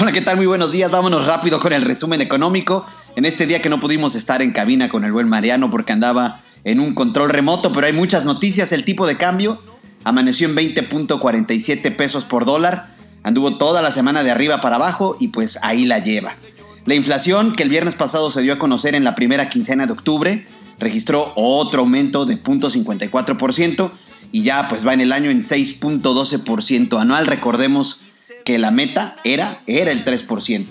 Hola, ¿qué tal? Muy buenos días. Vámonos rápido con el resumen económico. En este día que no pudimos estar en cabina con el buen Mariano porque andaba en un control remoto, pero hay muchas noticias. El tipo de cambio amaneció en 20.47 pesos por dólar. Anduvo toda la semana de arriba para abajo y pues ahí la lleva. La inflación que el viernes pasado se dio a conocer en la primera quincena de octubre registró otro aumento de 0.54% y ya pues va en el año en 6.12% anual. Recordemos que la meta era, era el 3%.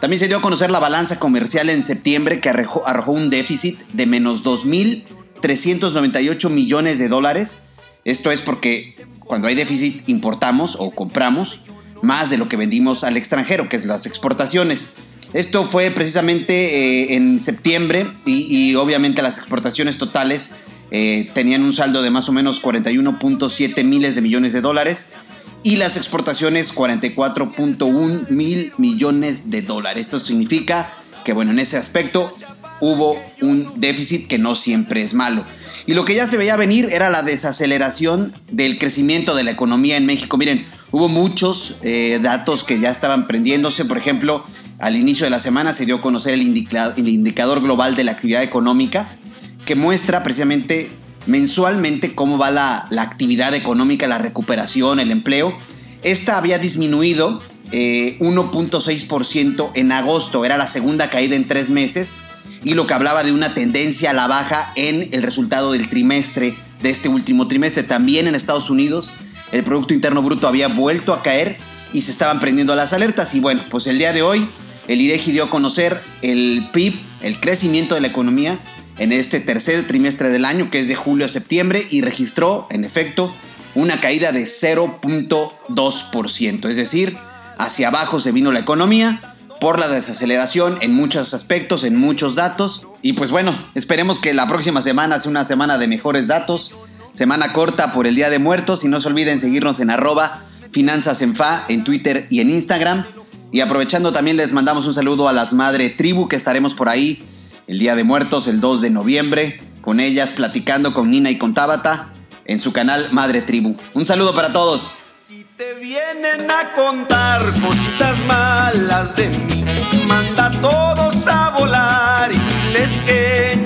También se dio a conocer la balanza comercial en septiembre que arrojó, un déficit de menos 2.398 millones de dólares. Esto es porque cuando hay déficit importamos o compramos más de lo que vendimos al extranjero, que es las exportaciones. Esto fue precisamente eh, en septiembre y, obviamente las exportaciones totales eh, tenían un saldo de más o menos 41.7 miles de millones de dólares y las exportaciones 44.1 mil millones de dólares. Esto significa que bueno, en ese aspecto hubo un déficit que no siempre es malo. Y lo que ya se veía venir era la desaceleración del crecimiento de la economía en México. Miren, hubo muchos eh, datos que ya estaban prendiéndose. Por ejemplo, al inicio de la semana se dio a conocer el, indicador global de la actividad económica, que muestra precisamente mensualmente cómo va la, actividad económica, la recuperación, el empleo. Esta había disminuido 1.6% eh, en agosto, era la segunda caída en tres meses, y lo que hablaba de una tendencia a la baja en el resultado del trimestre, de este último trimestre. También en Estados Unidos el Producto Interno Bruto había vuelto a caer y se estaban prendiendo las alertas. Y bueno, pues el día de hoy el IREGI dio a conocer el PIB, el crecimiento de la economía en este tercer trimestre del año, que es de julio a septiembre, y registró, en efecto, una caída de 0.2%. Es decir, hacia abajo se vino la economía por la desaceleración en muchos aspectos, en muchos datos. Y pues bueno, esperemos que la próxima semana sea una semana de mejores datos. Semana corta por el Día de Muertos y no se olviden seguirnos en arroba finanzas en fa en Twitter y en Instagram. Y aprovechando también les mandamos un saludo a las Madre Tribu que estaremos por ahí el Día de Muertos, el 2 de noviembre, con ellas platicando con Nina y con Tabata en su canal Madre Tribu. Un saludo para todos. Si te vienen a contar cositas malas de mí, manda a todos a volar y diles que